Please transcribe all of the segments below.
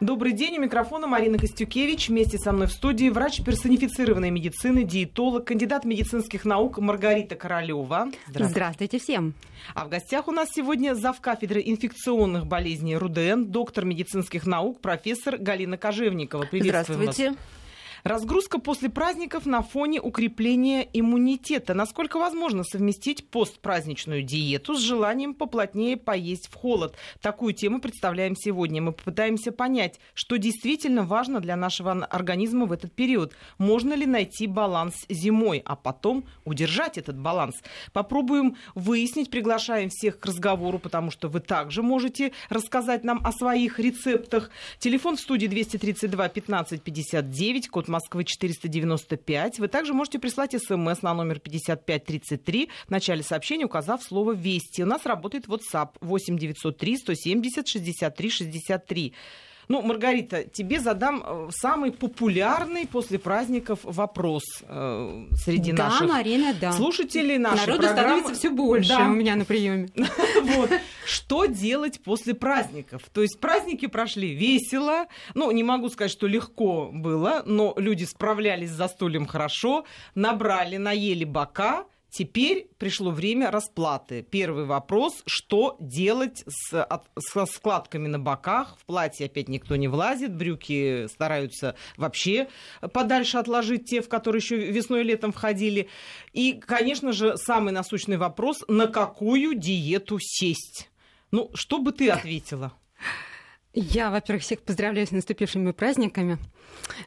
Добрый день, у микрофона Марина Костюкевич. Вместе со мной в студии врач персонифицированной медицины, диетолог, кандидат медицинских наук Маргарита Королева. Здравствуйте. Здравствуйте всем. А в гостях у нас сегодня зав. кафедры инфекционных болезней РУДН, доктор медицинских наук, профессор Галина Кожевникова. Приветствуем Здравствуйте. Вас. Разгрузка после праздников на фоне укрепления иммунитета. Насколько возможно совместить постпраздничную диету с желанием поплотнее поесть в холод? Такую тему представляем сегодня. Мы попытаемся понять, что действительно важно для нашего организма в этот период. Можно ли найти баланс зимой, а потом удержать этот баланс? Попробуем выяснить, приглашаем всех к разговору, потому что вы также можете рассказать нам о своих рецептах. Телефон в студии 232 15 59, код Москвы 495. Вы также можете прислать смс на номер 5533 в начале сообщения, указав слово «Вести». У нас работает WhatsApp 8 903 170 63 63. Ну, Маргарита, тебе задам э, самый популярный после праздников вопрос э, среди да, наших Марина, да. слушателей нашей Народу программы. становится все больше да. у меня на приеме. Вот. Что делать после праздников? То есть праздники прошли весело. Ну, не могу сказать, что легко было, но люди справлялись за столем хорошо, набрали, наели бока – Теперь пришло время расплаты. Первый вопрос, что делать с, от, со складками на боках? В платье опять никто не влазит, брюки стараются вообще подальше отложить те, в которые еще весной и летом входили. И, конечно же, самый насущный вопрос, на какую диету сесть? Ну, что бы ты ответила? Я, во-первых, всех поздравляю с наступившими праздниками.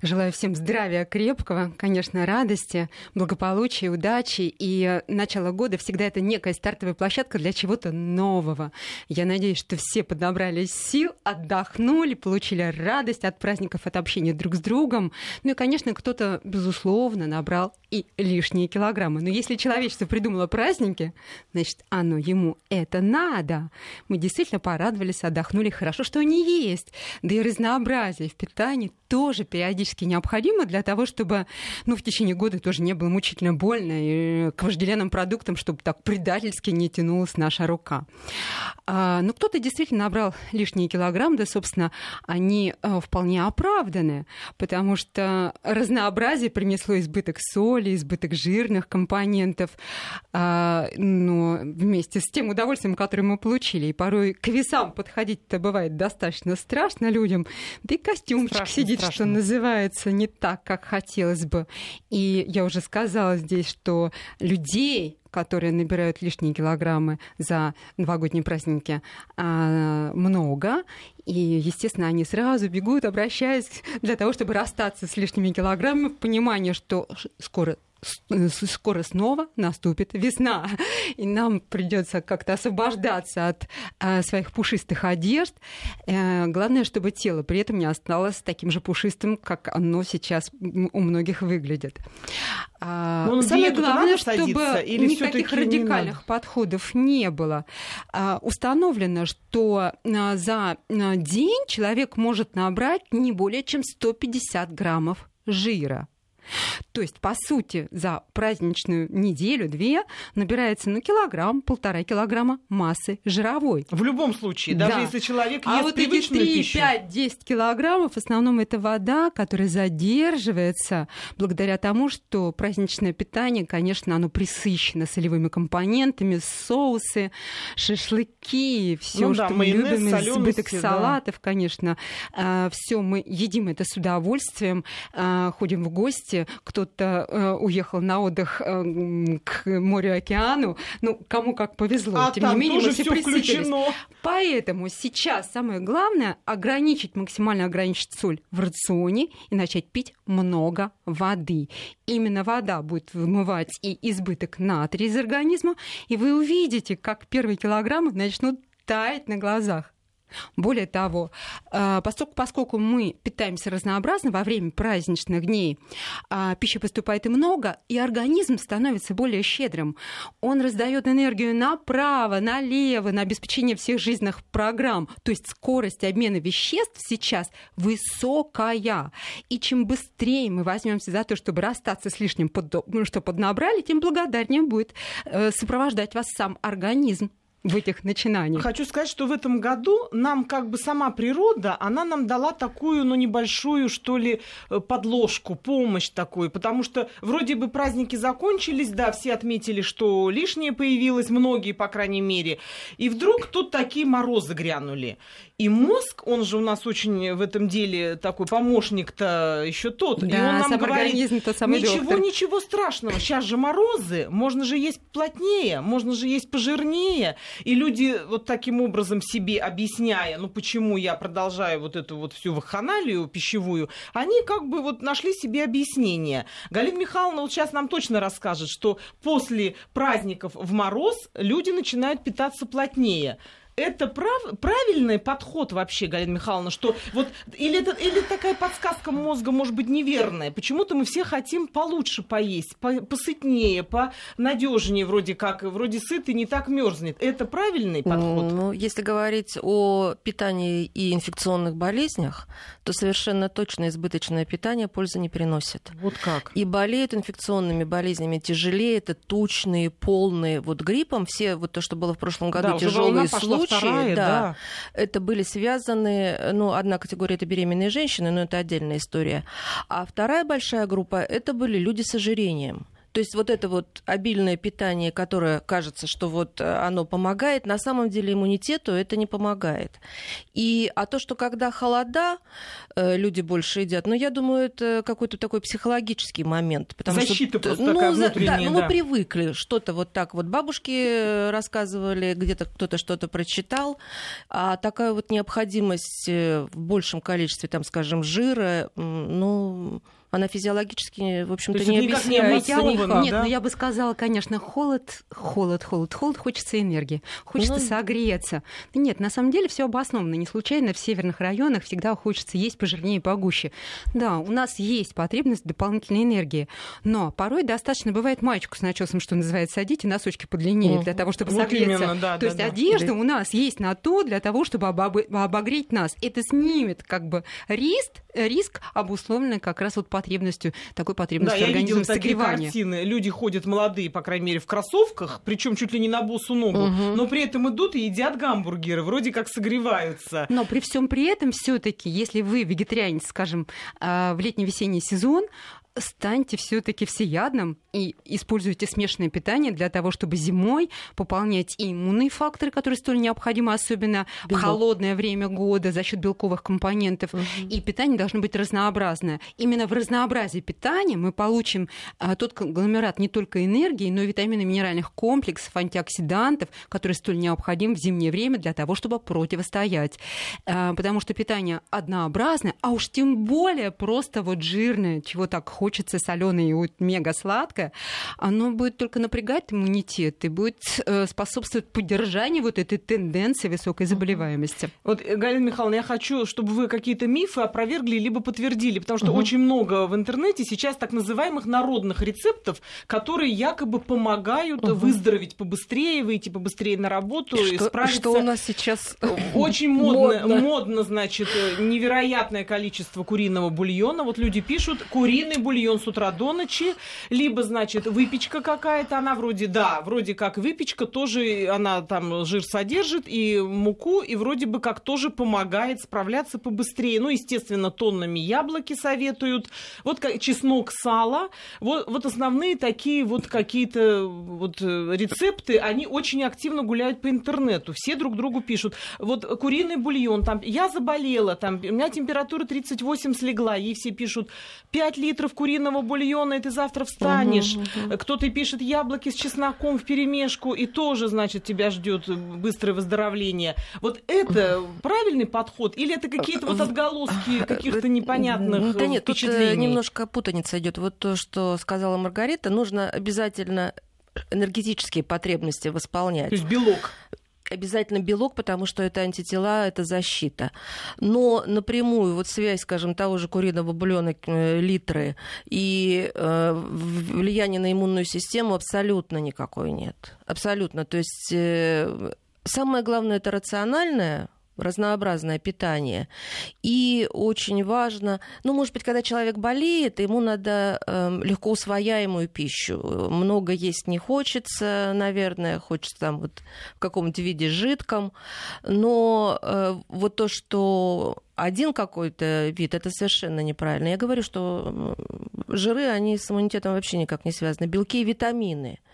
Желаю всем здравия крепкого, конечно, радости, благополучия, удачи. И начало года всегда это некая стартовая площадка для чего-то нового. Я надеюсь, что все подобрались сил, отдохнули, получили радость от праздников, от общения друг с другом. Ну и, конечно, кто-то, безусловно, набрал и лишние килограммы. Но если человечество придумало праздники, значит, оно ему это надо. Мы действительно порадовались, отдохнули. Хорошо, что они есть. Да и разнообразие в питании тоже периодически необходимо для того, чтобы ну, в течение года тоже не было мучительно больно и к вожделенным продуктам, чтобы так предательски не тянулась наша рука. А, ну, кто-то действительно набрал лишние килограммы, да, собственно, они а, вполне оправданы, потому что разнообразие принесло избыток соли, избыток жирных компонентов, а, но вместе с тем удовольствием, которое мы получили. И порой к весам подходить-то бывает достаточно страшно людям, да и костюмчик страшно, сидит страшно. что называется, не так, как хотелось бы. И я уже сказала здесь, что людей, которые набирают лишние килограммы за новогодние праздники, а, много. И, естественно, они сразу бегут, обращаясь для того, чтобы расстаться с лишними килограммами в понимании, что скоро скоро снова наступит весна, и нам придется как-то освобождаться от э, своих пушистых одежд. Э, главное, чтобы тело при этом не осталось таким же пушистым, как оно сейчас у многих выглядит. А, Самое главное, чтобы или никаких радикальных подходов не было. А, установлено, что а, за день человек может набрать не более чем 150 граммов жира. То есть, по сути, за праздничную неделю-две набирается ну, килограмм, полтора килограмма массы жировой. В любом случае, даже да. если человек а ест вот привычную эти 3, пищу. 5, 10 килограммов в основном это вода, которая задерживается благодаря тому, что праздничное питание, конечно, оно присыщено солевыми компонентами, соусы, шашлыки, все, ну, что да, мы любим, избыток да. салатов, конечно, а, все мы едим это с удовольствием, а, ходим в гости, кто-то э, уехал на отдых э, к морю, океану, ну, кому как повезло. А Тем там не менее, тоже мы все включено. Поэтому сейчас самое главное ограничить, максимально ограничить соль в рационе и начать пить много воды. Именно вода будет вымывать и избыток натрия из организма, и вы увидите, как первые килограммы начнут таять на глазах. Более того, э, поскольку, мы питаемся разнообразно во время праздничных дней, а, пищи поступает и много, и организм становится более щедрым. Он раздает энергию направо, налево, на обеспечение всех жизненных программ. То есть скорость обмена веществ сейчас высокая. И чем быстрее мы возьмемся за то, чтобы расстаться с лишним, ну, что поднабрали, тем благодарнее будет э, сопровождать вас сам организм. В этих начинаниях. Хочу сказать, что в этом году нам как бы сама природа, она нам дала такую, ну, небольшую, что ли, э, подложку, помощь такую, потому что вроде бы праздники закончились, да, все отметили, что лишнее появилось, многие, по крайней мере, и вдруг тут такие морозы грянули. И мозг, он же у нас очень в этом деле такой помощник-то еще тот. Да, и он нам говорит, самый ничего, доктор. ничего страшного. Сейчас же морозы, можно же есть плотнее, можно же есть пожирнее. И люди вот таким образом себе объясняя, ну почему я продолжаю вот эту вот всю вахханалию пищевую, они как бы вот нашли себе объяснение. Галина Михайловна вот сейчас нам точно расскажет, что после праздников в мороз люди начинают питаться плотнее это прав, правильный подход вообще, Галина Михайловна, что вот или, это, или такая подсказка мозга может быть неверная. Почему-то мы все хотим получше поесть, по, посытнее, понадежнее вроде как, вроде сытый не так мерзнет. Это правильный подход? Ну, если говорить о питании и инфекционных болезнях, то совершенно точно избыточное питание пользы не приносит. Вот как? И болеют инфекционными болезнями тяжелее, это тучные, полные. Вот гриппом все, вот то, что было в прошлом году, да, тяжелые случаи, вторая, да, да, это были связаны, ну, одна категория это беременные женщины, но это отдельная история. А вторая большая группа это были люди с ожирением. То есть вот это вот обильное питание, которое кажется, что вот э, оно помогает, на самом деле иммунитету это не помогает. И, а то, что когда холода, э, люди больше едят, ну, я думаю, это какой-то такой психологический момент. Потому Защита что, просто ну, такая внутренняя, да, ну, мы привыкли, что-то вот так вот бабушки э, рассказывали, где-то кто-то что-то прочитал, а такая вот необходимость в большем количестве, там, скажем, жира, ну, она физиологически, в общем-то, не объясняется не никак. Нет, да? но я бы сказала, конечно, холод, холод, холод, холод, хочется энергии, хочется ну... согреться. Нет, на самом деле все обосновано. Не случайно в северных районах всегда хочется есть пожирнее и погуще. Да, у нас есть потребность дополнительной энергии, но порой достаточно бывает маечку с начесом, что называется, садить и носочки подлиннее для того, чтобы вот согреться. Именно, да, то да, есть да. одежда да. у нас есть на то, для того, чтобы обогреть нас. Это снимет как бы риск, риск обусловленный как раз вот потребностью, такой потребностью да, я организма такие согревания. картины. Люди ходят молодые, по крайней мере, в кроссовках, причем чуть ли не на босу ногу, Мгм. но при этом идут и едят гамбургеры, вроде как согреваются. Но при всем при этом, все-таки, если вы вегетарианец, скажем, а, в летний-весенний сезон, станьте все-таки всеядным и используйте смешанное питание для того, чтобы зимой пополнять и иммунные факторы, которые столь необходимы, особенно Белок. в холодное время года за счет белковых компонентов. И питание должно быть разнообразное. Именно в разнообразии питания мы получим а, тот конгломерат не только энергии, но и витаминов, минеральных комплексов, антиоксидантов, которые столь необходимы в зимнее время для того, чтобы противостоять. А, потому что питание однообразное, а уж тем более просто вот жирное, чего так хочется соленое и вот мега сладкое, оно будет только напрягать иммунитет и будет э, способствовать поддержанию вот этой тенденции высокой заболеваемости. Вот, э, Галина Михайловна, я хочу, чтобы вы какие-то мифы опровергли либо подтвердили, потому что Мгм. очень много в интернете сейчас так называемых народных рецептов, которые якобы помогают Мгм. выздороветь побыстрее, выйти побыстрее на работу и Что, справиться. что у нас сейчас Очень модно, Модно. модно, значит, э, невероятное количество куриного бульона. Вот люди пишут, куриный бульон с утра до ночи, либо, значит, выпечка какая-то, она вроде, да, вроде как выпечка, тоже она там жир содержит, и муку, и вроде бы как тоже помогает справляться побыстрее. Ну, естественно, тоннами яблоки советуют. Вот как чеснок, сало. Вот, вот основные такие вот какие-то вот э, рецепты, они очень активно гуляют по интернету. Все друг другу пишут. Вот куриный бульон, там, я заболела, там, у меня температура 38 слегла, ей все пишут, 5 литров куриного бульона, и ты завтра встанешь. Кто-то пишет яблоки с чесноком в перемешку, и тоже, значит, тебя ждет быстрое выздоровление. Вот это правильный подход? Или это какие-то вот отголоски каких-то непонятных Да нет, тут э, впечатлений? немножко путаница идет. Вот то, что сказала Маргарита, нужно обязательно энергетические потребности восполнять. То есть белок. Обязательно белок, потому что это антитела, это защита. Но напрямую вот связь, скажем, того же куриного бульона э, литры и э, влияние на иммунную систему абсолютно никакой нет. Абсолютно. То есть э, самое главное это рациональное разнообразное питание. И очень важно, ну, может быть, когда человек болеет, ему надо э, легко усвояемую пищу. Много есть не хочется, наверное, хочется там вот в каком-то виде жидком. Но э, вот то, что один какой-то вид, это совершенно неправильно. Я говорю, что жиры, они с иммунитетом вообще никак не связаны. Белки и витамины –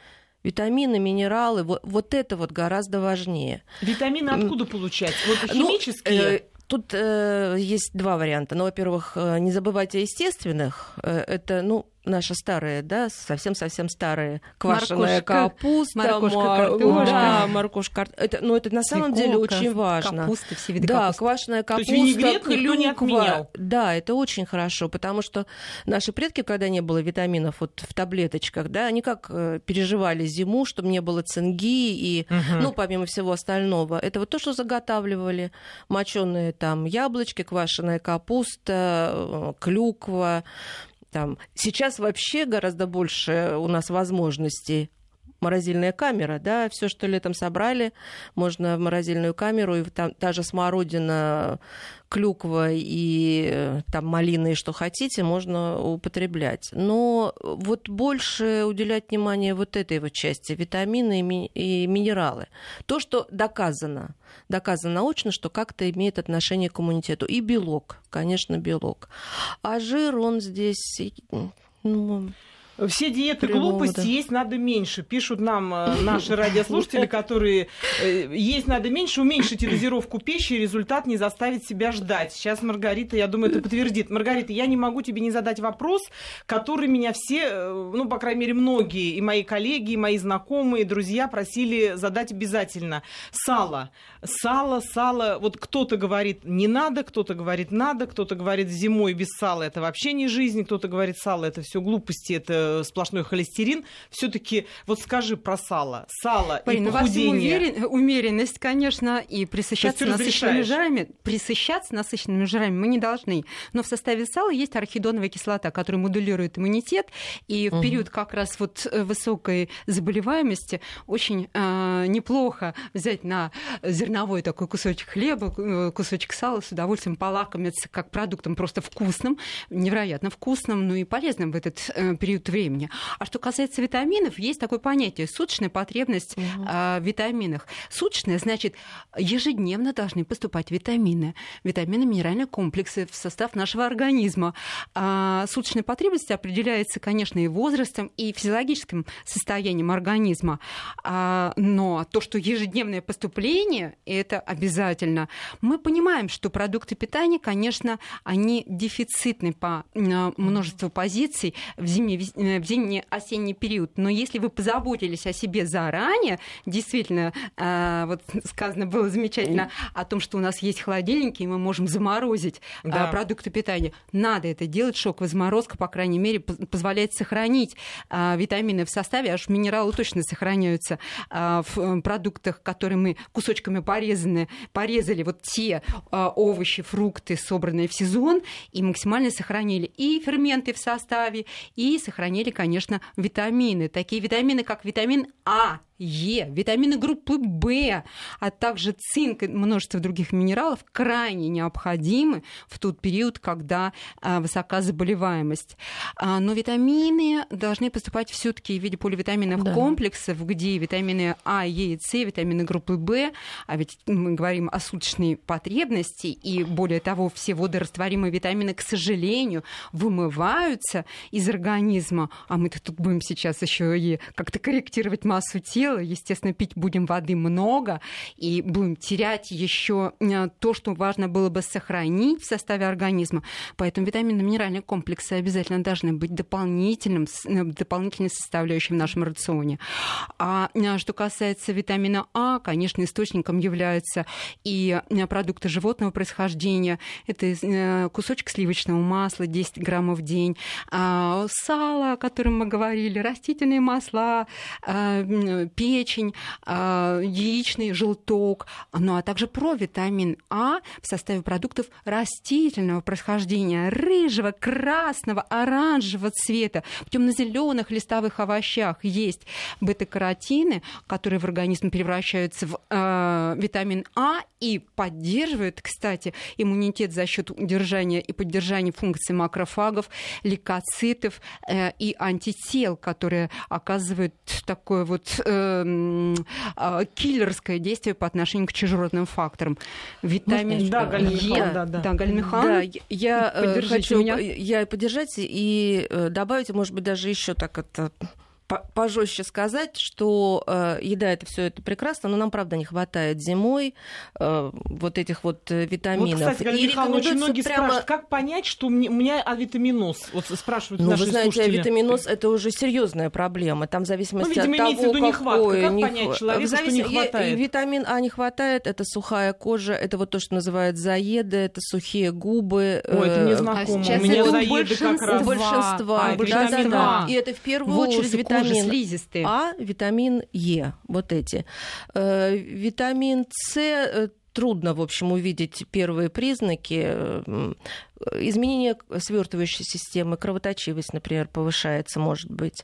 витамины, минералы, вот, вот это вот гораздо важнее. Витамины откуда получать? Вот ну, химические? Ну, э, Тут э, есть два варианта. Ну, во-первых, э, не забывайте о естественных. Э, это, ну, наша старая, да, совсем-совсем старая квашеная капуста, моркошка, картошка. Да, моркошка, это, ну, это на самом Свеколка, деле очень важно. Капуста, все виды да, капусты. квашеная капуста, То есть клюква. Не отменял. Да, это очень хорошо, потому что наши предки, когда не было витаминов вот в таблеточках, да, они как э, переживали зиму, чтобы не было цинги и, угу. ну, помимо всего остального, это вот то, что заготавливали, моченые там яблочки, квашеная капуста, э, клюква, там. Сейчас вообще гораздо больше у нас возможностей морозильная камера, да, все, что летом собрали, можно в морозильную камеру, и там та же смородина, клюква и э, там малины, и что хотите, можно употреблять. Но вот больше уделять внимание вот этой вот части, витамины и, ми- и минералы. То, что доказано, доказано научно, что как-то имеет отношение к иммунитету. И белок, конечно, белок. А жир, он здесь... Ну, все диеты глупости, да. есть надо меньше. Пишут нам э, наши радиослушатели, которые э, есть надо меньше, уменьшите дозировку пищи, и результат не заставит себя ждать. Сейчас Маргарита, я думаю, это подтвердит. Маргарита, я не могу тебе не задать вопрос, который меня все, э, ну, по крайней мере, многие, и мои коллеги, и мои знакомые, и друзья просили задать обязательно. Сало. Сало, сало. Вот кто-то говорит не надо, кто-то говорит надо, кто-то говорит зимой без сала это вообще не жизнь, кто-то говорит сало это все глупости, это сплошной холестерин. Все-таки вот скажи про сало. Сало Марина, и похудение. Умерен, умеренность, конечно, и присыщаться насыщенными жирами. Присыщаться насыщенными жирами мы не должны. Но в составе сала есть архидоновая кислота, которая модулирует иммунитет. И в период как раз вот э, высокой заболеваемости очень э, неплохо взять на зерновой такой кусочек хлеба, э, кусочек сала, с удовольствием полакомиться как продуктом просто вкусным, невероятно вкусным, ну и полезным в этот э, период времени времени. А что касается витаминов, есть такое понятие суточная потребность угу. э, в витаминах. Суточная значит ежедневно должны поступать витамины, витамины, минеральные комплексы в состав нашего организма. А суточная потребность определяется, конечно, и возрастом, и физиологическим состоянием организма. А, но то, что ежедневное поступление, это обязательно. Мы понимаем, что продукты питания, конечно, они дефицитны по множеству позиций в зимней в зимний-осенний период. Но если вы позаботились о себе заранее, действительно, а, вот сказано было замечательно о том, что у нас есть холодильники, и мы можем заморозить а, да. продукты питания. Надо это делать. Шоковая заморозка, по крайней мере, позволяет сохранить витамины в составе, аж минералы точно сохраняются в э, продуктах, которые мы кусочками порезаны, порезали вот те овощи, фрукты, собранные в сезон, и максимально сохранили и ферменты в составе, и сохранили сохранили, конечно, витамины. Такие витамины, как витамин А, Е, витамины группы В, а также цинк и множество других минералов крайне необходимы в тот период, когда а, высока заболеваемость. А, но витамины должны поступать все-таки в виде поливитаминных да. комплексов, где витамины А, Е и С, витамины группы В, а ведь мы говорим о суточной потребности, и более того, все водорастворимые витамины, к сожалению, вымываются из организма, а мы-то тут будем сейчас еще и как-то корректировать массу тела, дела. Естественно, пить будем воды много и будем терять еще э, то, что важно было бы сохранить в составе организма. Поэтому витаминно-минеральные комплексы обязательно должны быть дополнительным, э, дополнительной составляющей в нашем рационе. А э, что касается витамина А, конечно, источником являются и продукты животного происхождения. Это кусочек сливочного масла 10 граммов в день, а, сало, о котором мы говорили, растительные масла, печень, э, яичный желток, ну а также провитамин А в составе продуктов растительного происхождения, рыжего, красного, оранжевого цвета, в темно-зеленых листовых овощах есть бета-каротины, которые в организме превращаются в э, витамин А и поддерживают, кстати, иммунитет за счет удержания и поддержания функций макрофагов, лейкоцитов э, и антител, которые оказывают такое вот э, э, киллерское действие по отношению к чужеродным факторам. Витамин да, Галина Е. Да, да. да, Галина. Да, я э, хочу меня. я поддержать и э, добавить, может быть, даже еще так это пожестче сказать, что э, еда это все это прекрасно, но нам правда не хватает зимой э, вот этих вот э, витаминов. Вот, кстати, и Михайловна, очень многие прямо... спрашивают, как понять, что у меня авитаминоз? Вот спрашивают ну, наши вы знаете, слушатели. авитаминоз это уже серьезная проблема. Там в зависимости ну, видимо, от того, какой... нехватка. Как не... понять человеку, завис... что не хватает? И, витамин А не хватает, это сухая кожа, это вот то, что называют заеды, это сухие губы. Ой, это мне э, знакомо. А у меня заеды как раз. У большинства. А, да, да, да. И это в первую Волосы, очередь витамин. Слизистые продукты. А, витамин Е, вот эти. Э, витамин С э, трудно, в общем, увидеть первые признаки. Изменение свертывающей системы, кровоточивость, например, повышается, может быть.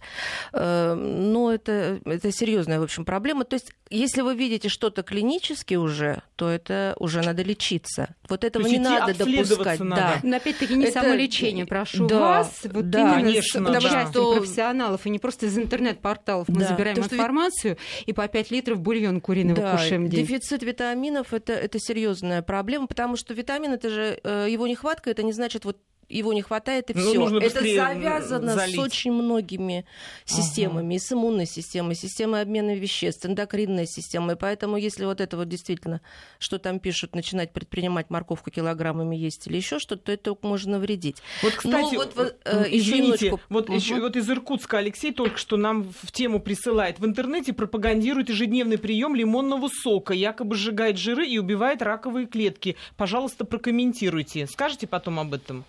Э, но это, это серьезная, в общем, проблема. То есть, если вы видите что-то клинически уже, то это уже надо лечиться. Вот этого не надо допускать. Надо. Да. Но опять-таки не это... самолечение, прошу да, вас. Вот да, конечно, с да. что... профессионалов, и не просто из интернет-порталов мы да. забираем то, информацию что... и по 5 литров бульон куриный да, кушаем день. Дефицит витаминов это, это серьезная проблема, потому что витамин это же э, его нехватка, это не значит вот его не хватает, и все. Ну, это завязано залить. с очень многими системами, ага. и с иммунной системой, системой обмена веществ, эндокринной системой. Поэтому, если вот это вот действительно, что там пишут, начинать предпринимать морковку килограммами есть или еще что-то, то это можно навредить. Вот, кстати, вот, вот, э, извините, еще вот, угу. еще, вот из Иркутска Алексей только что нам в тему присылает. В интернете пропагандирует ежедневный прием лимонного сока, якобы сжигает жиры и убивает раковые клетки. Пожалуйста, прокомментируйте. Скажите потом об этом?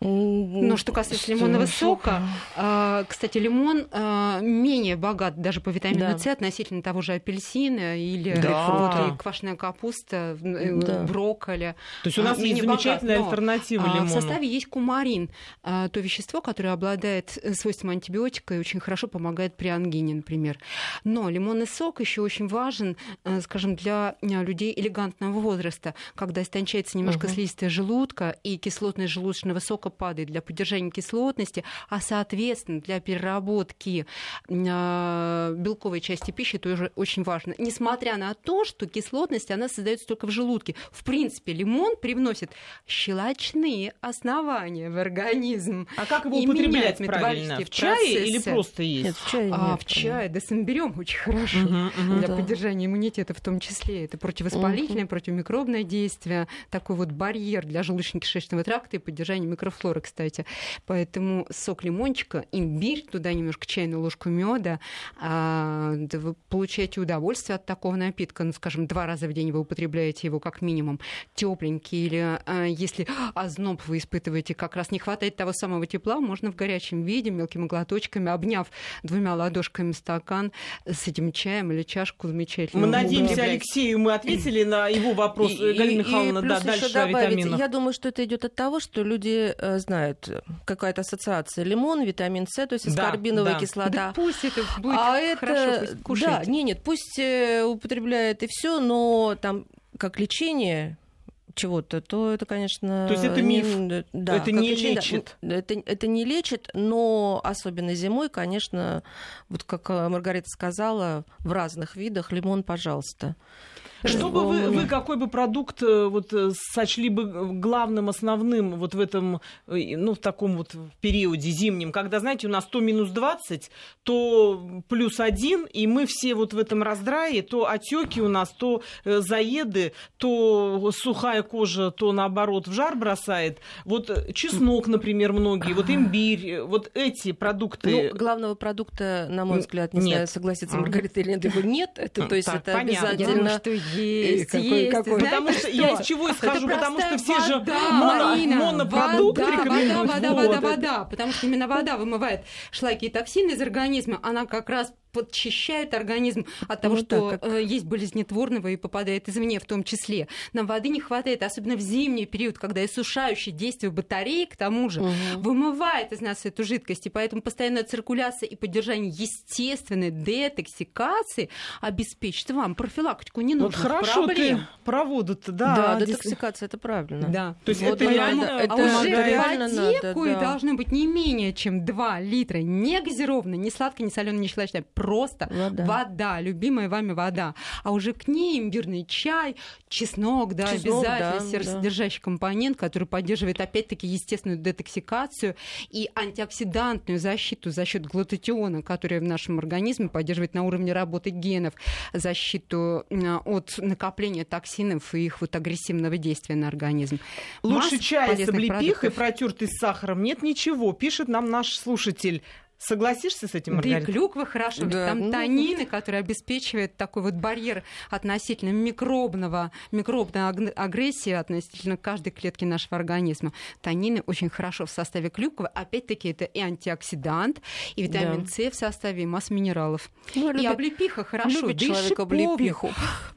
Но что касается лимонного сока, а, кстати, лимон а, менее богат даже по витамину С относительно того же апельсина или вот, квашеная капуста, э, да. брокколи. То есть у нас а, есть замечательная богат. альтернатива лимону. В составе есть кумарин, то вещество, которое обладает свойством антибиотика и очень хорошо помогает при ангине, например. Но лимонный сок еще очень важен, скажем, для людей элегантного возраста, когда истончается немножко угу. слизистая желудка и кислотность желудочного сока падает для поддержания кислотности, а соответственно для переработки э, белковой части пищи тоже очень важно. Несмотря на то, что кислотность, она создается только в желудке. В принципе, лимон привносит щелочные основания в организм. А как его употреблять правильно? В чае или просто есть? Нет, в чае а, нет. А, в чае, да, самберем очень хорошо угу, угу, для да. поддержания иммунитета в том числе. Это противовоспалительное, угу. противомикробное действие, такой вот барьер для желудочно-кишечного тракта и поддержания микрофлоры флоры, кстати. Поэтому сок лимончика, имбирь, туда немножко чайную ложку меда, а, да вы получаете удовольствие от такого напитка. Ну, скажем, два раза в день вы употребляете его как минимум тепленький, или а, если озноб вы испытываете, как раз не хватает того самого тепла, можно в горячем виде, мелкими глоточками, обняв двумя ладошками стакан с этим чаем или чашку замечательно. Мы надеемся, Алексею, мы ответили на его вопрос. И, Галина Михайловна, да, дальше витаминах. Я думаю, что это идет от того, что люди э, знают, какая-то ассоциация лимон, витамин С, то есть аскорбиновая да, да. кислота. Да пусть это будет а хорошо, это, пусть Да, не, нет, пусть э, употребляет и все, но там как лечение чего-то, то это, конечно... То есть это миф? Не, да, это не лечит? Это, это не лечит, но особенно зимой, конечно, вот как э, Маргарита сказала, в разных видах лимон, пожалуйста. Что бы вы, вы какой бы продукт э, вот э, сочли бы главным, основным вот в этом, э, ну, в таком вот периоде зимнем, когда, знаете, у нас то минус 20, то плюс один, и мы все вот в этом раздрае, то отеки у нас, то заеды, то сухая кожа, то наоборот в жар бросает. Вот чеснок, например, многие, вот имбирь, вот эти продукты. Ну, главного продукта, на мой взгляд, не нет. знаю, согласиться Маргарита или нет, его нет. Это, то есть так, это понятно. обязательно есть, какой, есть. Какой. Потому что, я из чего исхожу? Потому что все же моно, монопродукт вода, рекомендуют. Вода, вода, вода, вода, потому что именно вода вымывает шлаки и токсины из организма, она как раз подчищает организм от того, Вот что так, как- э, есть болезнетворного и попадает извне в том числе. Нам воды не хватает, особенно в зимний период, когда иссушающее действие батареи, к тому же, Мгм. вымывает из нас эту жидкость, и поэтому постоянная циркуляция и поддержание естественной детоксикации обеспечит вам профилактику Вот ненужных хорошо проблем. ты про воду-то, Да, да. детоксикация это правильно. Да. То есть Вот это реально это а уже в реально воде, надо, да. должно быть не менее чем 2 литра не газированной, не сладкой, не соленой, не щелочной, просто Вода. вода, любимая вами вода. А уже к ней имбирный чай, чеснок, да, Чеснок, обязательно да, серосодержащий компонент, который поддерживает опять-таки естественную детоксикацию и антиоксидантную защиту за счет глутатиона, который в нашем организме поддерживает на уровне работы генов, защиту от накопления токсинов и их вот агрессивного действия на организм. Лучше Масса чай с облепихой, продуктов. протертый с сахаром. Нет ничего, пишет нам наш слушатель. Согласишься с этим, Да и Маргарита? клюква хорошо, ведь Да, там ну, танины, которые обеспечивают такой вот барьер относительно микробного, микробной аг- агрессии относительно каждой клетки нашего организма. Танины очень хорошо в составе клюквы. Опять-таки это и антиоксидант, и витамин Да. С в составе, и масса минералов. Ну, И любит- облепиха хорошо, любит да и человек облепиху.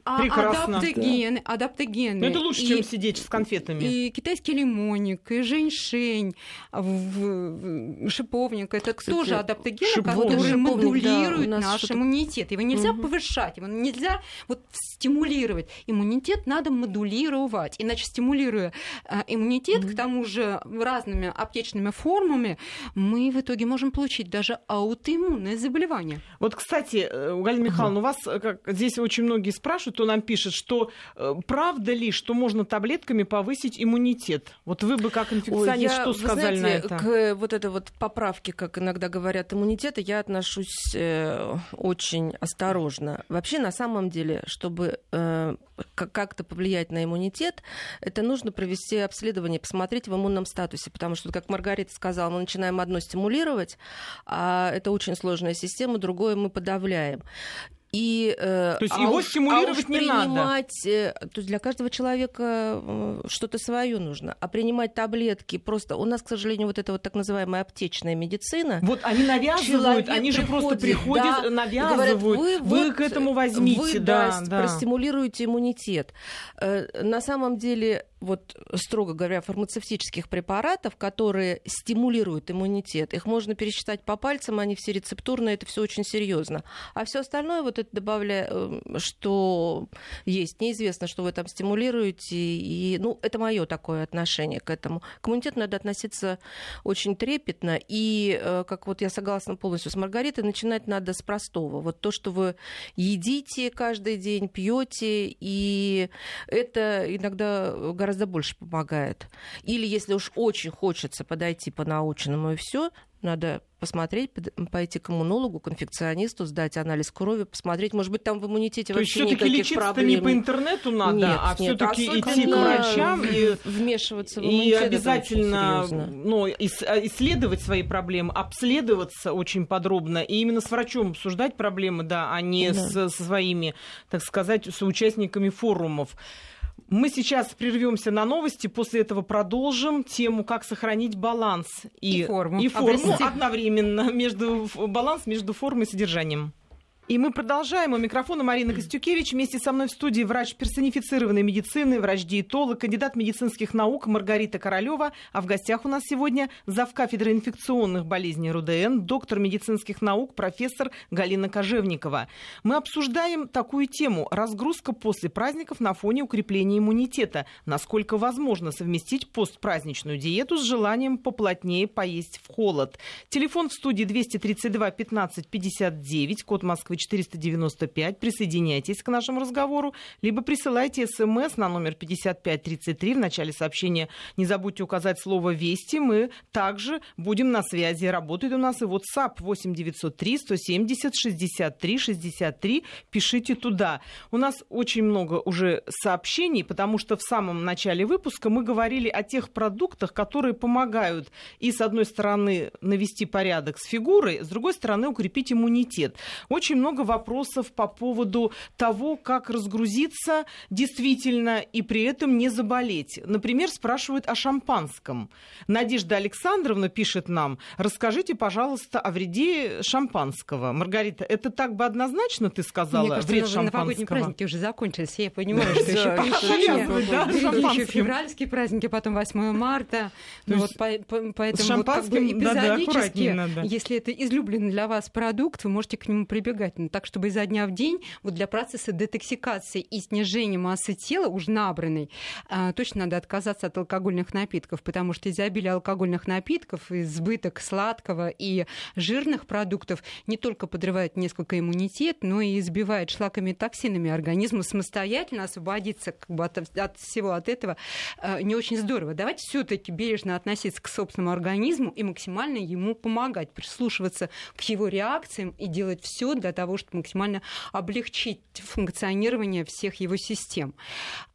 А Прекрасно. адаптогены, адаптогены. Ну, это лучше, И- чем сидеть с конфетами. и китайский лимонник, и женьшень, в- в- шиповник. Это Кстати, тоже адаптогены, шиповник. которые Шиповник, да, модулируют нас наш иммунитет. Его нельзя Мгм. повышать, его нельзя вот стимулировать. Иммунитет надо модулировать. Иначе стимулируя э, иммунитет, к тому же разными аптечными формами, мы в итоге можем получить даже аутоиммунное заболевание. Вот, кстати, э, Галина Михайловна, у вас э, как, здесь очень многие спрашивают, кто нам пишет, что э, правда ли, что можно таблетками повысить иммунитет? Вот вы бы как Ой, инфекционист я, что вы сказали знаете, на это? К э, вот этой вот поправке, как иногда говорят, иммунитета, я отношусь э, очень осторожно. Вообще, на самом деле, чтобы э, как- как-то повлиять на иммунитет, это нужно провести обследование, посмотреть в иммунном статусе, потому что, как Маргарита сказала, мы начинаем одно стимулировать, а это очень сложная система, другое мы подавляем. И, э, То есть а его уж- стимулировать а уж не надо. принимать, э, То есть для каждого человека э, что-то свое нужно. А принимать таблетки просто... У нас, к сожалению, вот эта вот так называемая аптечная медицина, Вот они навязывают, Человек они же просто приходят, да, навязывают. говорят, вы вот, к этому возьмите, вы, да, да, простимулируете иммунитет. На самом деле, вот строго говоря, фармацевтических препаратов, которые стимулируют иммунитет, их можно пересчитать по пальцам, они все рецептурные, это все очень серьезно. А все остальное, вот это добавляя, э, что есть, неизвестно, что вы там стимулируете, и, ну, это мое такое отношение к этому. К иммунитету надо относиться очень трепетно, и, э, как вот я согласна полностью с Маргаритой, начинать надо с простого. Вот то, что вы едите каждый день, пьете, и это иногда гораздо больше помогает. Или если уж очень хочется подойти по научному и все, надо посмотреть, пойти к иммунологу, к инфекционисту, сдать анализ крови, посмотреть, может быть, там в иммунитете То есть вообще все-таки никаких проблем не по нет. интернету надо, Нет, а все-таки идти к врачам и вмешиваться в И иммунитет, очень обязательно ну, а, исследовать свои проблемы, обследоваться очень подробно, и именно с врачом обсуждать проблемы, да, а не Да. с, со своими, так сказать, соучастниками форумов. Мы сейчас прервемся на новости, после этого продолжим тему, как сохранить баланс и, И форму. и форму Обрести. одновременно, между, баланс между формой и содержанием. И мы продолжаем. У микрофона Марина Костюкевич. Вместе со мной в студии врач персонифицированной медицины, врач-диетолог, кандидат медицинских наук Маргарита Королева. А в гостях у нас сегодня завкафедры инфекционных болезней РУДН, доктор медицинских наук, профессор Галина Кожевникова. Мы обсуждаем такую тему – разгрузка после праздников на фоне укрепления иммунитета. Насколько возможно совместить постпраздничную диету с желанием поплотнее поесть в холод. Телефон в студии 232 15 59, код Москвы 495. Присоединяйтесь к нашему разговору, либо присылайте смс на номер 5533. В начале сообщения не забудьте указать слово «Вести». Мы также будем на связи. Работает у нас и WhatsApp 8903 170 63 63. Пишите туда. У нас очень много уже сообщений, потому что в самом начале выпуска мы говорили о тех продуктах, которые помогают и, с одной стороны, навести порядок с фигурой, с другой стороны, укрепить иммунитет. Очень много вопросов по поводу того, как разгрузиться действительно и при этом не заболеть. Например, спрашивают о шампанском. Надежда Александровна пишет нам, расскажите, пожалуйста, о вреде шампанского. Маргарита, это так бы однозначно ты сказала, Мне кажется, вред шампанского? новогодние праздники уже закончились. Я понимаю, что еще февральские праздники, потом 8 марта. Ну вот поэтому эпизодически, если это излюбленный для вас продукт, вы можете к нему прибегать. Но так, чтобы изо дня в день, вот для процесса детоксикации и снижения массы тела, уже набранной, а, точно надо отказаться от алкогольных напитков, потому что изобилие алкогольных напитков, избыток сладкого и жирных продуктов не только подрывает несколько иммунитет, но и избивает шлаками и токсинами организма. Самостоятельно освободиться как бы, от, от всего от этого э, не очень здорово. Давайте все-таки бережно относиться к собственному организму и максимально ему помогать, прислушиваться к его реакциям и делать все для того, чтобы максимально облегчить функционирование всех его систем.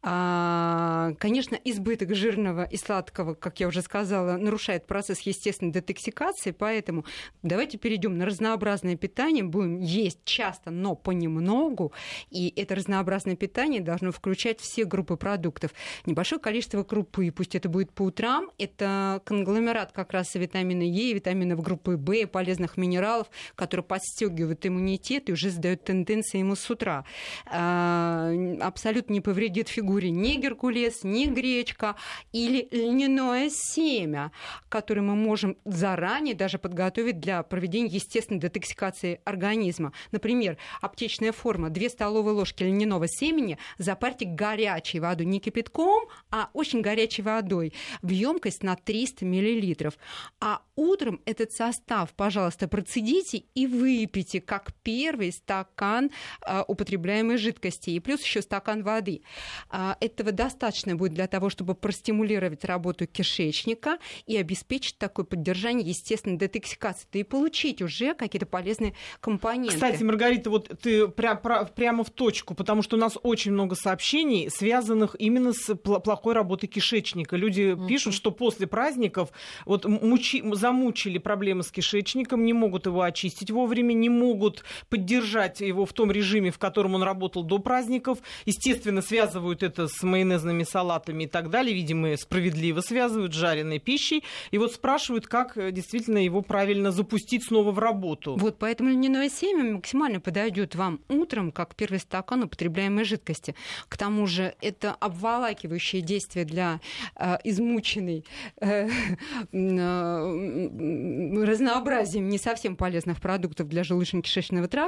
А, Конечно, избыток жирного и сладкого, как я уже сказала, нарушает процесс естественной детоксикации, поэтому давайте перейдем на разнообразное питание, будем есть часто, но понемногу, и это разнообразное питание должно включать все группы продуктов. Небольшое количество крупы, пусть это будет по утрам, это конгломерат как раз и витамина Е, витаминов группы В, полезных минералов, которые подстегивают иммунитет и уже задают тенденции ему с утра. А, Абсолютно не повредит фигуре ни геркулес, ни гречка или льняное семя, которое мы можем заранее даже подготовить для проведения естественной детоксикации организма. Например, аптечная форма, 2 столовые ложки льняного семени запарьте горячей водой, не кипятком, а очень горячей водой, в емкость на 300 мл. А утром этот состав, пожалуйста, процедите и выпейте как первый стакан а, употребляемой жидкости. И плюс еще стакан воды. А, этого достаточно будет для того, чтобы простимулировать работу кишечника и обеспечить такое поддержание естественной детоксикации, да и получить уже какие-то полезные компоненты. Кстати, Маргарита, вот ты пря- пра- прямо в точку, потому что у нас очень много сообщений, связанных именно с пл- плохой работой кишечника. Люди пишут, что после праздников вот мучи- замучили проблемы с кишечником, не могут его очистить вовремя, не могут поддержать его в том режиме, в котором он работал до праздников. Естественно, связывают это с майонезными салатами и так далее. Видимо, справедливо связывают с жареной пищей. И вот спрашивают, как э, действительно его правильно запустить снова в работу. Вот поэтому льняное семя максимально подойдет вам утром, как первый стакан употребляемой жидкости. К тому же это обволакивающее действие для э, измученной э, э, разнообразием не совсем полезных продуктов для желудочно-кишечного тракта,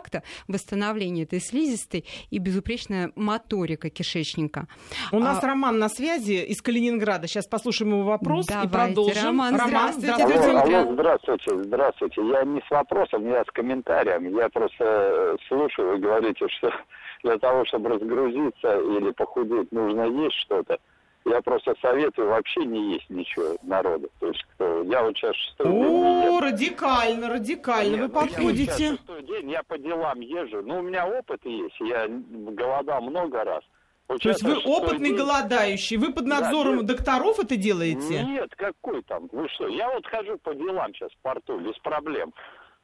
восстановление этой слизистой и безупречная моторика кишечника. У нас А- Роман на связи из Калининграда. Сейчас послушаем его вопрос и Давайте, продолжим. Роман, здравствуйте. здравствуйте. Алло, Здравствуйте. алло, здравствуйте, здравствуйте. Я не с вопросом, я с комментарием. Я просто э, слушаю, вы говорите, что для того, чтобы разгрузиться или похудеть, нужно есть что-то. Я просто советую вообще не есть ничего народу. То есть кто- я вот сейчас шестой день О, радикально, радикально. Не, Вы ну, я вот подходите. шестой день, я по делам езжу. Ну, у меня опыт есть, я голодал много раз. Вот То есть вы опытный день. голодающий. Вы под надзором нет. докторов это делаете? Нет, какой там? Вы что? Я вот хожу по делам сейчас в порту, без проблем.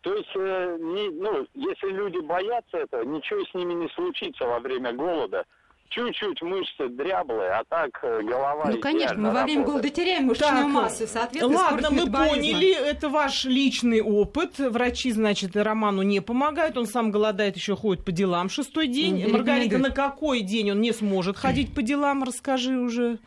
То есть, э, не, ну, если люди боятся этого, ничего с ними не случится во время голода. Чуть-чуть мышцы дряблые, а так э, голова Ну, конечно, мы во время работает. голода теряем мышечную Так, массу, соответственно, Ладно, мы метаболизма. поняли, это ваш личный опыт. Врачи, значит, Роману не помогают, он сам голодает, еще ходит по делам шестой день. Маргарита, на какой день он не сможет ходить по делам, расскажи уже.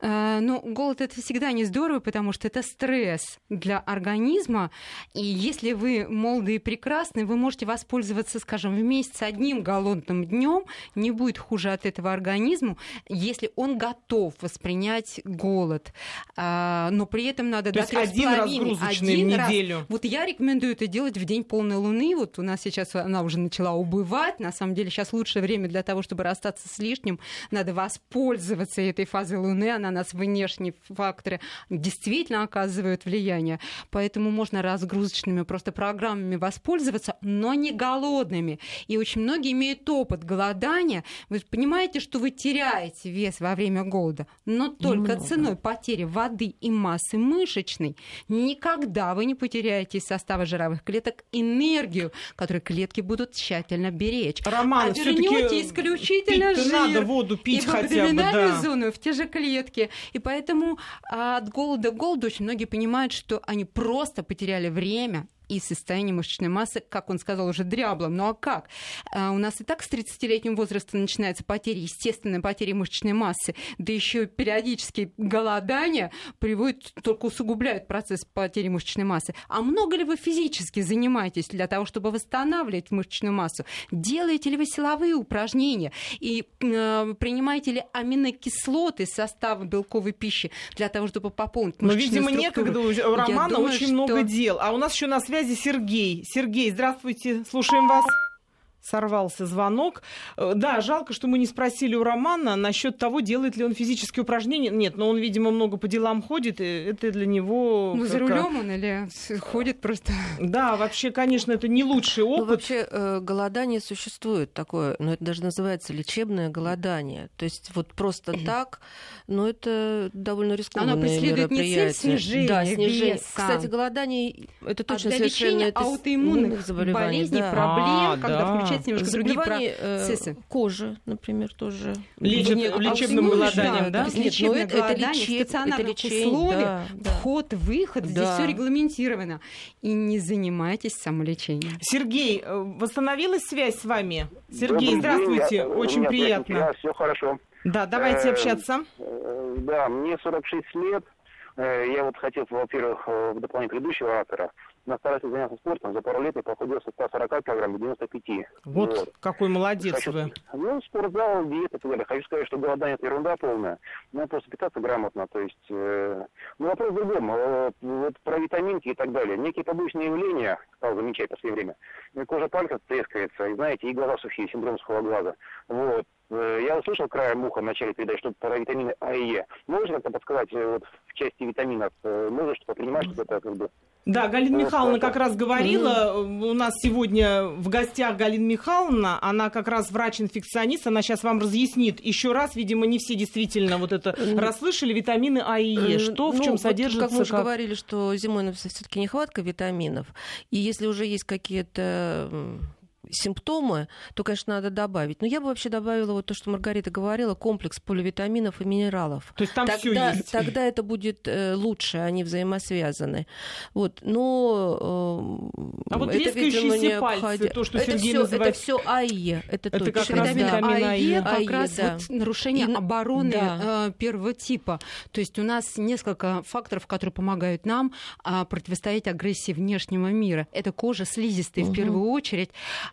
Э, Ну, голод это всегда не здорово, потому что это стресс для организма. И если вы молоды и прекрасны, вы можете воспользоваться, скажем, в месяц одним голодным днем, не будет хуже от этого организму, если он готов воспринять голод. А, Но при этом надо То до один разгрузочный один в раз. неделю. Вот я рекомендую это делать в день полной луны. Вот у нас сейчас она уже начала убывать. На самом деле сейчас лучшее время для того, чтобы расстаться с лишним. Надо воспользоваться этой фазой луны. Она на нас внешние факторы действительно оказывают влияние. Поэтому можно разгрузочными просто программами воспользоваться, но не голодными. И очень многие имеют опыт голодания. Вы понимаете, что вы теряете вес во время голода, но только Немного. ценой потери воды и массы мышечной никогда вы не потеряете из состава жировых клеток энергию, которую клетки будут тщательно беречь. Роман, а вернете исключительно жир надо воду пить и хотя бы, да. зону в те же клетки. И поэтому а, от голода к голоду очень многие понимают, что они просто потеряли время и состояние мышечной массы, как он сказал, уже дряблым. Ну а как? А у нас и так с 30-летним возрастом начинается потеря, естественная потеря мышечной массы, да еще периодически голодание приводит, только усугубляют процесс потери мышечной массы. А много ли вы физически занимаетесь для того, чтобы восстанавливать мышечную массу? Делаете ли вы силовые упражнения? И э, принимаете ли аминокислоты из состава белковой пищи для того, чтобы пополнить мышечную Но, видимо, структуру? некогда. У Романа думаю, очень что... много дел. А у нас еще на связи связи Сергей. Сергей, здравствуйте, слушаем вас сорвался звонок. Э, да, жалко, что мы не спросили у Романа насчет того, делает ли он физические упражнения. Нет, но он, видимо, много по делам ходит, и это для него... Ну, за рулем он или ходит просто... Да, вообще, конечно, это не лучший ну, опыт. Ну, вообще, э, голодание существует такое, но это даже называется лечебное голодание. То есть вот просто так, но это довольно рискованное Оно преследует не цель снижения да, снижение. веса. Кстати, голодание это точно а совершенно... Это аутоиммунных болезней, да. проблем, а, когда да включать немножко другие процессы. Э, кожи, например, тоже. Не, лечебным голоданием, да? да? Нет, но это, это, лечеб, это лечение, условиях, да, вход, выход, да. здесь все регламентировано. И не занимайтесь самолечением. Сергей, э, восстановилась связь с вами? Сергей, Добрый здравствуйте, день. очень приятно. Все хорошо. Да, давайте э, общаться. Да, мне 46 лет. Я вот хотел, во-первых, в дополнение предыдущего автора, на стараюсь заняться спортом. За пару лет я похудел со 140 килограмм до 95. Вот, вот. какой молодец Хочу, вы. Ну, спортзал, диета и так далее. Хочу сказать, что голодание – это ерунда полная. Надо просто питаться грамотно. То есть, э, ну, вопрос в другом. Э, вот про витаминки и так далее. Некие побочные явления, стал замечать в последнее время. Кожа пальцев трескается, и, знаете, и глаза сухие, синдром сухого глаза. Вот. Э, я услышал краем уха в начале передачи, что про витамины А и Е. Можешь как-то подсказать э, вот, в части витаминов? Э, можешь что-то понимать, что это как бы... Да, Галина Михайловна как раз говорила, у нас сегодня в гостях Галина Михайловна, она как раз врач-инфекционист, она сейчас вам разъяснит еще раз, видимо, не все действительно вот это расслышали, витамины А и Е, что, в ну, чем вот содержится. Как мы уже как... говорили, что зимой все-таки нехватка витаминов, и если уже есть какие-то симптомы, то, конечно, надо добавить. Но я бы вообще добавила вот то, что Маргарита говорила, комплекс поливитаминов и минералов. То есть там тогда, есть. Тогда это будет э, лучше, они взаимосвязаны. Вот, но э, а вот это, видимо, необходимо. то, что это все, называет... это все АИЕ. Это, это точно. как раз да. АИЕ как АИЕ, раз да. вот нарушение и, обороны да. э, первого типа. То есть у нас несколько факторов, которые помогают нам э, противостоять агрессии внешнего мира. Это кожа слизистая угу. в первую очередь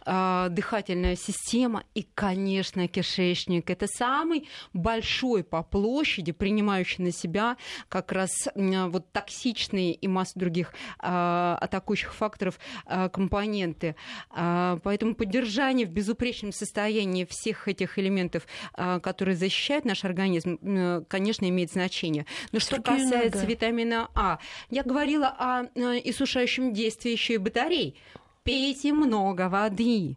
дыхательная система и, конечно, кишечник. Это самый большой по площади, принимающий на себя как раз э, вот токсичные и массу других э, атакующих факторов компоненты. Поэтому поддержание в безупречном состоянии всех этих элементов, которые защищают наш организм, конечно, имеет значение. Но что касается витамина А, я говорила о иссушающем действии еще и батарей пейте много воды.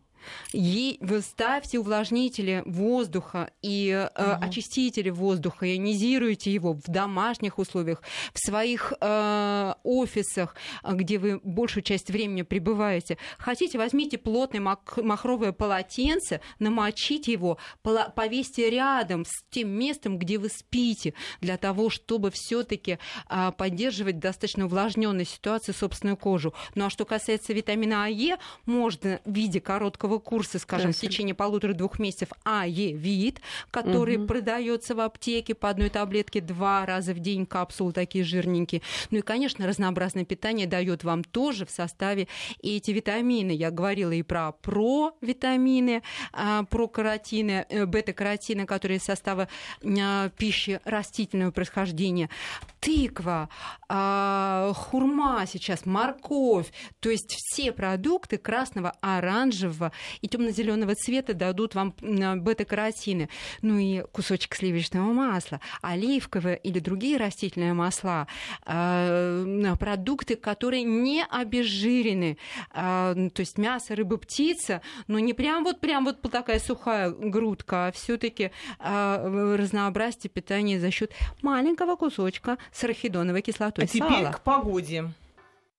И вы ставьте увлажнители воздуха и э, угу. очистители воздуха, ионизируйте его в домашних условиях, в своих э, офисах, где вы большую часть времени пребываете. Хотите, возьмите плотное мак- махровое полотенце, намочите его, повесьте рядом с тем местом, где вы спите, для того, чтобы все-таки э, поддерживать достаточно увлажненную ситуацию собственную кожу. Ну а что касается витамина А, Е, можно в виде короткого короткого курса, скажем, в течение полутора-двух месяцев АЕ-вид, который угу. продается в аптеке по одной таблетке два раза в день, капсулы такие жирненькие. Ну и, конечно, разнообразное питание дает вам тоже в составе эти витамины. Я говорила и про провитамины, а, про каротины, э, бета-каротины, которые из состава а, пищи растительного происхождения. Тыква, а, хурма сейчас, морковь. То есть все продукты красного, оранжевого и темно-зеленого цвета дадут вам бета-каротины. Ну и кусочек сливочного масла, оливковое или другие растительные масла, продукты, которые не обезжирены. То есть мясо, рыба, птица, но не прям вот прям вот такая сухая грудка, а все-таки разнообразие питания за счет маленького кусочка с арахидоновой кислотой. А теперь к погоде.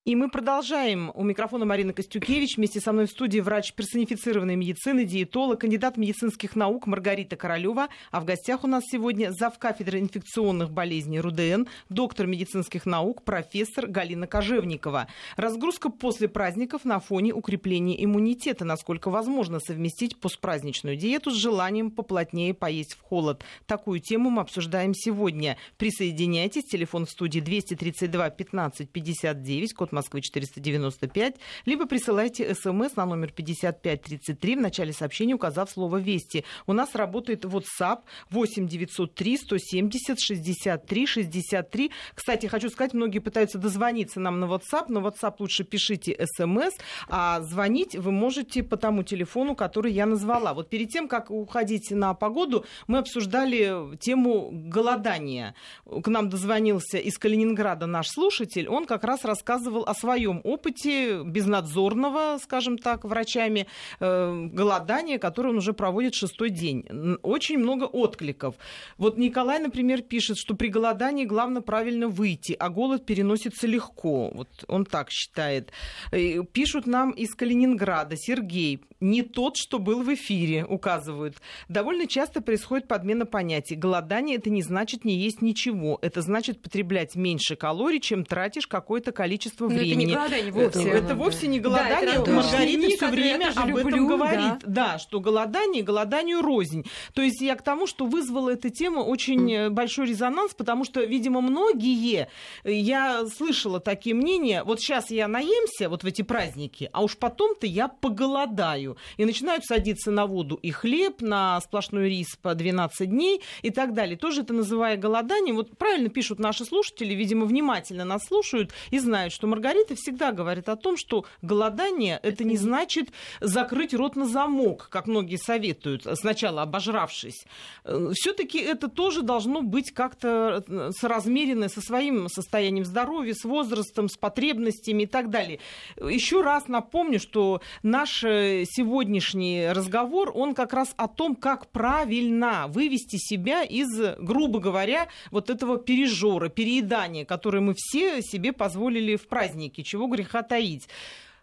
И мы продолжаем. У микрофона Марина Костюкевич. Вместе со мной в студии врач персонифицированной медицины, диетолог, кандидат медицинских наук Маргарита Королева. А в гостях у нас сегодня зав. кафедры инфекционных болезней РУДН, доктор медицинских наук, профессор Галина Кожевникова. Разгрузка после праздников на фоне укрепления иммунитета. Насколько возможно совместить постпраздничную диету с желанием поплотнее поесть в холод. Такую тему мы обсуждаем сегодня. Присоединяйтесь. Телефон в студии 232 15 59, код Москвы 495, либо присылайте смс на номер 5533 в начале сообщения, указав слово «Вести». У нас работает WhatsApp 8 903 170 63 63. Кстати, хочу сказать, многие пытаются дозвониться нам на WhatsApp, но WhatsApp лучше пишите смс, а звонить вы можете по тому телефону, который я назвала. Вот перед тем, как уходить на погоду, мы обсуждали тему голодания. К нам дозвонился из Калининграда наш слушатель, он как раз рассказывал рассказывал о своем опыте безнадзорного, скажем так, врачами э, голодания, которое он уже проводит шестой день. Очень много откликов. Вот Николай, например, пишет, что при голодании главное правильно выйти, а голод переносится легко. Вот он так считает. И пишут нам из Калининграда. Сергей, не тот, что был в эфире, указывают. Довольно часто происходит подмена понятий. Голодание это не значит не есть ничего. Это значит потреблять меньше калорий, чем тратишь какое-то количество но времени. Это не голодание вовсе. Это, это вовсе не голодание. Да, Маргарита все время об люблю, этом говорит. Да. да, что голодание голоданию рознь. То есть я к тому, что вызвала эта тема очень mm. большой резонанс, потому что, видимо, многие, я слышала такие мнения, вот сейчас я наемся вот в эти праздники, а уж потом-то я поголодаю. И начинают садиться на воду и хлеб, на сплошной рис по 12 дней и так далее. Тоже это называя голоданием. Вот правильно пишут наши слушатели, видимо, внимательно нас слушают и знают, что Маргарита всегда говорит о том, что голодание это не значит закрыть рот на замок, как многие советуют, сначала обожравшись. Э, Все-таки это тоже должно быть как-то э, соразмерено со своим состоянием здоровья, с возрастом, с потребностями и так далее. Еще раз напомню, что наш э, сегодняшний разговор, он как раз о том, как правильно вывести себя из, грубо говоря, вот этого пережора, переедания, которое мы все себе позволили в праздник праздники, чего греха таить.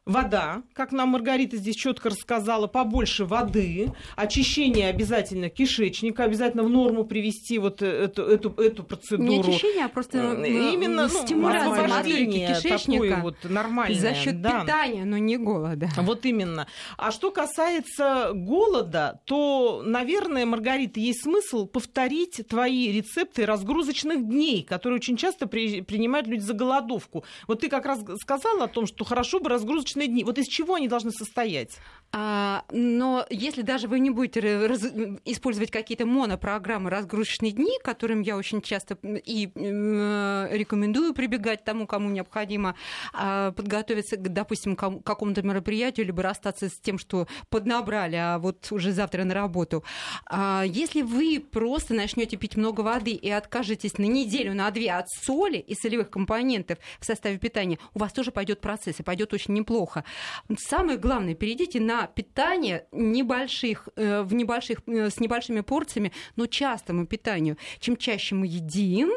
Вода, как нам Маргарита здесь четко рассказала, побольше воды, очищение обязательно кишечника, обязательно в норму привести вот эту, эту, эту процедуру. Не очищение, а просто э, именно ну, освобождение кишечника такое вот нормальное. За счет да. питания, но не голода. Вот именно. А что касается голода, то, наверное, Маргарита, есть смысл повторить твои рецепты разгрузочных дней, которые очень часто при, принимают люди за голодовку. Вот ты как раз сказала о том, что хорошо бы разгрузочные разгрузочные дни. Вот из чего они должны состоять? А, но если даже вы не будете раз... использовать какие-то монопрограммы разгрузочные дни, которым я очень часто и э, рекомендую прибегать тому, кому необходимо э, подготовиться, допустим, к какому-то мероприятию, либо расстаться с тем, что поднабрали, а вот уже завтра на работу. А если вы просто начнете пить много воды и откажетесь на неделю, на две от соли и солевых компонентов в составе питания, у вас тоже пойдет процесс и пойдет очень неплохо. Самое главное, перейдите на питание небольших, э, в небольших, э, с небольшими порциями, но частому питанию. Чем чаще мы едим,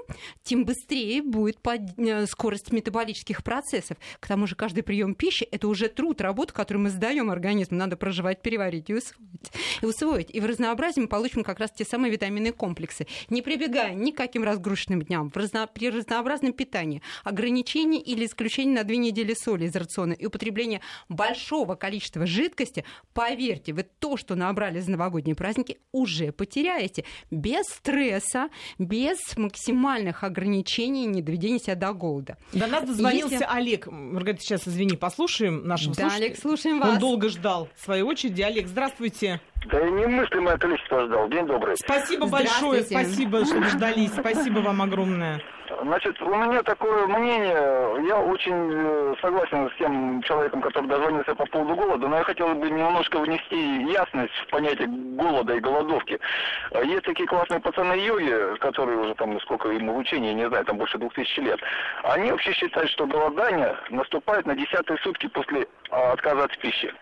тем быстрее будет. Э, скорость метаболических процессов. К тому же каждый прием пищи это уже труд, работа, которую мы сдаем организму. Надо проживать, переварить и усвоить. И усвоить. И в разнообразии мы получим как раз те самые витаминные комплексы, не прибегая ни к каким разгрузочным дням, при разнообразном питании, ограничение или исключение на две недели соли из рациона и употребление большого количества жидкости, поверьте, вы то, что набрали за новогодние праздники, уже потеряете. Без стресса, без максимальных ограничений, не доведения себя до голода. До нас дозвонился Если... Олег. Маргарита, сейчас, извини, послушаем нашего Да, слушателя. Олег, слушаем вас. Он долго ждал своей очереди. Олег, здравствуйте. Да и немыслимое количество ждал. День добрый. Спасибо большое, спасибо, что дождались. Спасибо вам огромное. Значит, у меня такое мнение, я очень э, согласен с тем человеком, который дозвонился по поводу голода, но я хотел бы немножко внести ясность в понятие голода и голодовки. Есть такие классные пацаны-йоги, которые уже там, сколько им обучения, не знаю, там больше двух тысяч лет. Они вообще считают, что голодание наступает на десятые сутки после а, отказа от пищи.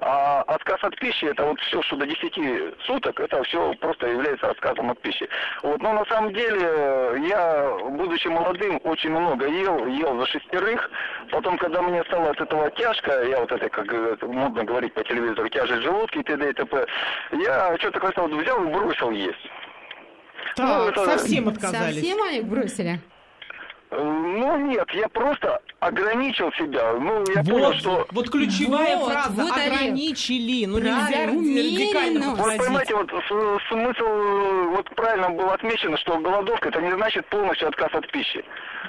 А отказ от пищи, это вот все, что до 10 суток, это все просто является отказом от пищи. Вот, но на самом деле я, будучи молодым, очень много ел, ел за шестерых. Потом, когда мне стало от этого тяжко, я вот это, как модно говорить по телевизору, тяжесть желудки и т.д. и т.п., я что-то как-то вот взял и бросил есть. Так, ну, это... совсем отказались. Совсем они бросили? Ну нет, я просто ограничил себя. Ну, я вот, понял, что... Вот ключевая вот, фраза вот, «ограничили». Ну, нельзя радикально Вот понимаете, вот смысл, вот правильно было отмечено, что голодовка это не значит полностью отказ от пищи.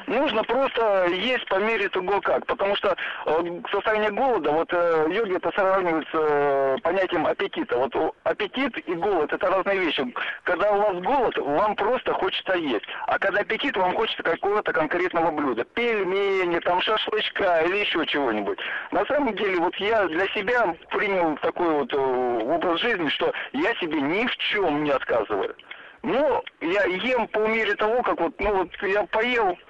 Нужно просто есть по мере того как. Потому что э, состояние голода, вот э, йоги это сравнивают с э, понятием аппетита. Вот аппетит и голод это разные вещи. Когда у вас голод, вам просто хочется есть. А когда аппетит, вам хочется какого-то конкретного блюда. Пельмени, там шашлычка или еще чего-нибудь. На самом деле, вот я для себя принял такой вот образ жизни, что я себе ни в чем не отказываю. Ну, я ем по мере того, как вот, ну вот я поел, Э,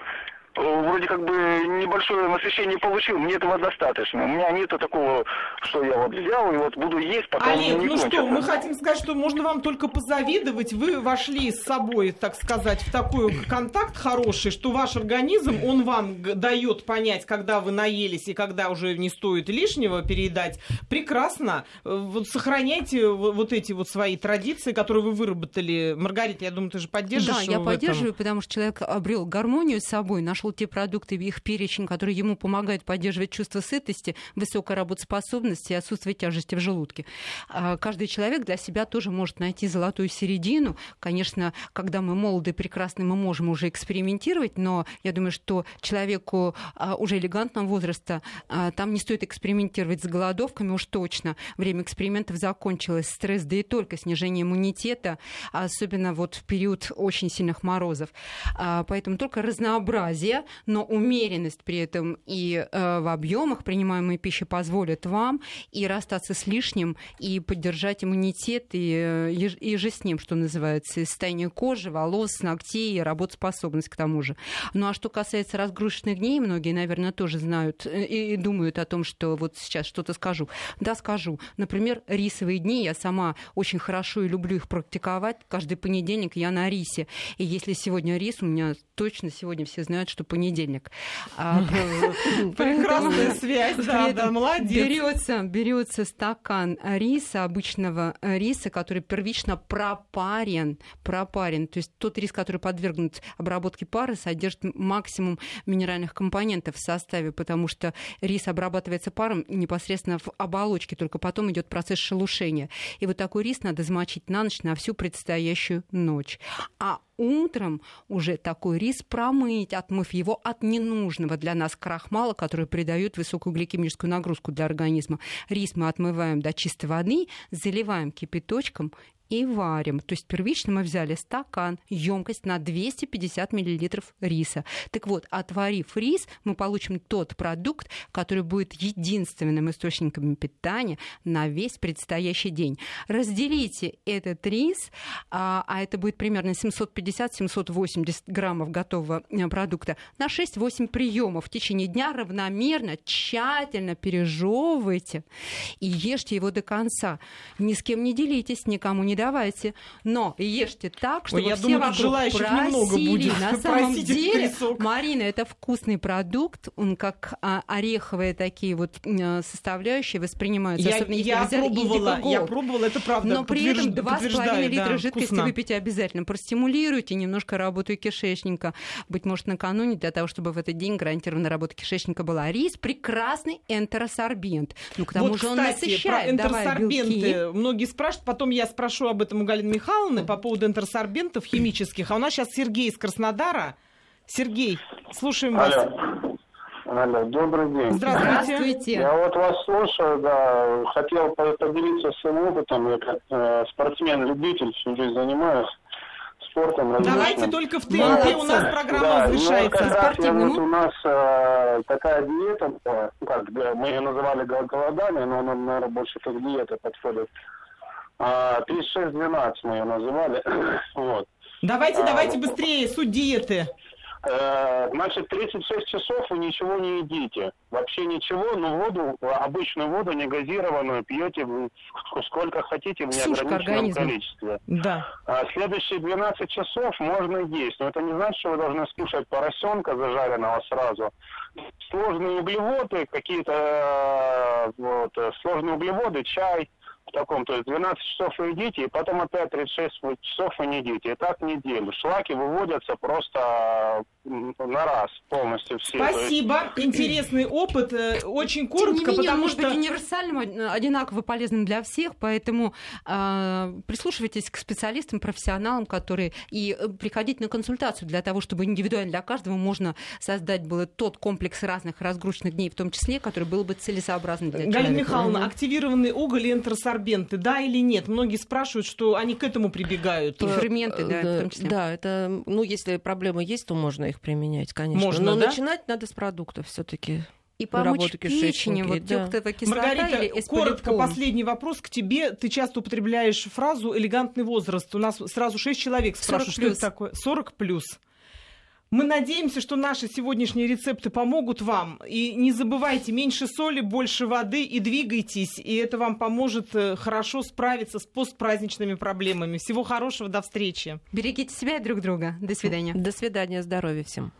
вроде как бы небольшое насыщение получил, мне этого достаточно. У меня нету такого, что я вот взял и вот буду есть, пока Олег, не ну кончится. что, мы хотим сказать, что можно вам только позавидовать. Вы вошли с собой, так сказать, в такой контакт хороший, что ваш организм, он вам дает понять, когда вы наелись и когда уже не стоит лишнего переедать. Прекрасно. Вот сохраняйте вот эти вот свои традиции, которые вы выработали. Маргарита, я думаю, ты же поддерживаешь Да, я поддерживаю, потому что человек обрел гармонию с собой, нашел нашел те продукты в их перечень, которые ему помогают поддерживать чувство сытости, высокая работоспособность и отсутствие тяжести в желудке. А каждый человек для себя тоже может найти золотую середину. Конечно, когда мы молоды и прекрасны, мы можем уже экспериментировать, но я думаю, что человеку а, уже элегантного возраста а, там не стоит экспериментировать с голодовками уж точно. Время экспериментов закончилось. Стресс, да и только снижение иммунитета, особенно вот в период очень сильных морозов. Поэтому только разнообразие но умеренность при этом и э, в объемах принимаемой пищи позволит вам и расстаться с лишним, и поддержать иммунитет, и, э, и же с ним, что называется, состояние кожи, волос, ногтей, и работоспособность к тому же. Ну а что касается разгрузочных дней, многие, наверное, тоже знают э, и, и думают о том, что вот сейчас что-то скажу. Да, скажу. Например, рисовые дни, я сама очень хорошо и люблю их практиковать. Каждый понедельник я на рисе. И если сегодня рис, у меня точно сегодня все знают, что понедельник. А, Прекрасная связь, да, да, молодец. Берется, берется стакан риса, обычного риса, который первично пропарен, пропарен. То есть тот рис, который подвергнут обработке пары, содержит максимум минеральных компонентов в составе, потому что рис обрабатывается паром непосредственно в оболочке, только потом идет процесс шелушения. И вот такой рис надо замочить на ночь, на всю предстоящую ночь. А утром уже такой рис промыть, отмыв его от ненужного для нас крахмала, который придает высокую гликемическую нагрузку для организма. Рис мы отмываем до чистой воды, заливаем кипяточком и варим. То есть первично мы взяли стакан, емкость на 250 мл риса. Так вот, отварив рис, мы получим тот продукт, который будет единственным источником питания на весь предстоящий день. Разделите этот рис, а, а это будет примерно 750-780 граммов готового э, продукта, на 6-8 приемов в течение дня равномерно, тщательно пережевывайте и ешьте его до конца. Ни с кем не делитесь, никому не давайте. Но ешьте так, чтобы Ой, я все думаю, вокруг желающих просили. немного будет. На самом деле. Марина, это вкусный продукт, он как а, ореховые такие вот м, составляющие воспринимаются, Я, особенно если я взяли пробовала, я пробовала, это правда. Но при этом подтвержд- 2,5 подтверждаю, литра да, жидкости вкусно. выпейте обязательно. Простимулируйте немножко работу кишечника. Быть может, накануне, для того, чтобы в этот день гарантированная работа кишечника была. Рис – прекрасный энтеросорбент. Ну, к тому вот, же он кстати, насыщает, про белки. энтеросорбенты. Многие спрашивают, потом я спрошу об этом у Галины Михайловны по поводу энтеросорбентов химических. А у нас сейчас Сергей из Краснодара. Сергей, слушаем вас. Алло. Алло, добрый день. Здравствуйте. Здравствуйте. Я вот вас слушаю, да, хотел по- поделиться своим опытом. Я как э, спортсмен-любитель всю жизнь занимаюсь спортом. Давайте различным. только в ТНТ, у нас программа Да, ну, разрешается. как раз вот у нас э, такая диета, ну, как мы ее называли гол- голодание, но она, наверное, больше как диета подходит. А, 36-12 мы ее называли. вот. Давайте, А, давайте быстрее, суть диеты. Э, Значит, 36 часов вы ничего не едите. Вообще ничего, но воду, обычную воду, не газированную, пьете сколько хотите в неограниченном количестве. Да. А следующие 12 часов можно есть. Но это не значит, что вы должны скушать поросенка зажаренного сразу. Сложные углеводы, какие-то э, вот, э, сложные углеводы, чай в таком. То есть 12 часов вы едите, и потом опять 36 часов вы не едите. И так неделю. Шлаки выводятся просто на раз полностью все. То есть Спасибо. Интересный опыт. Э, Очень Тем не коротко, менее, он потому может что... быть универсальным, од- одинаково полезным для всех, поэтому э, прислушивайтесь к специалистам, профессионалам, которые и э, приходите на консультацию для того, чтобы индивидуально для каждого можно создать было тот комплекс разных разгрузочных дней, в том числе, который был бы целесообразным для Галина человека. Михайловна, активированный уголь и энтеросорбенты, да или нет? Многие спрашивают, что они к этому прибегают. И ферменты, да, в том числе. Э, Да, это, ну, если проблемы есть, то можно их применять, конечно. Можно, Но да? начинать надо с продуктов все-таки. И помочь печени, вот да. тёктовая кислота Маргарита, или коротко последний вопрос к тебе. Ты часто употребляешь фразу «элегантный возраст». У нас сразу шесть человек 40 спрашивают, что это такое. 40 плюс. Мы надеемся, что наши сегодняшние рецепты помогут вам. И не забывайте, меньше соли, больше воды и двигайтесь. И это вам поможет э, хорошо справиться с постпраздничными проблемами. Всего хорошего, до встречи. Берегите себя и друг друга. До свидания. До свидания, здоровья всем.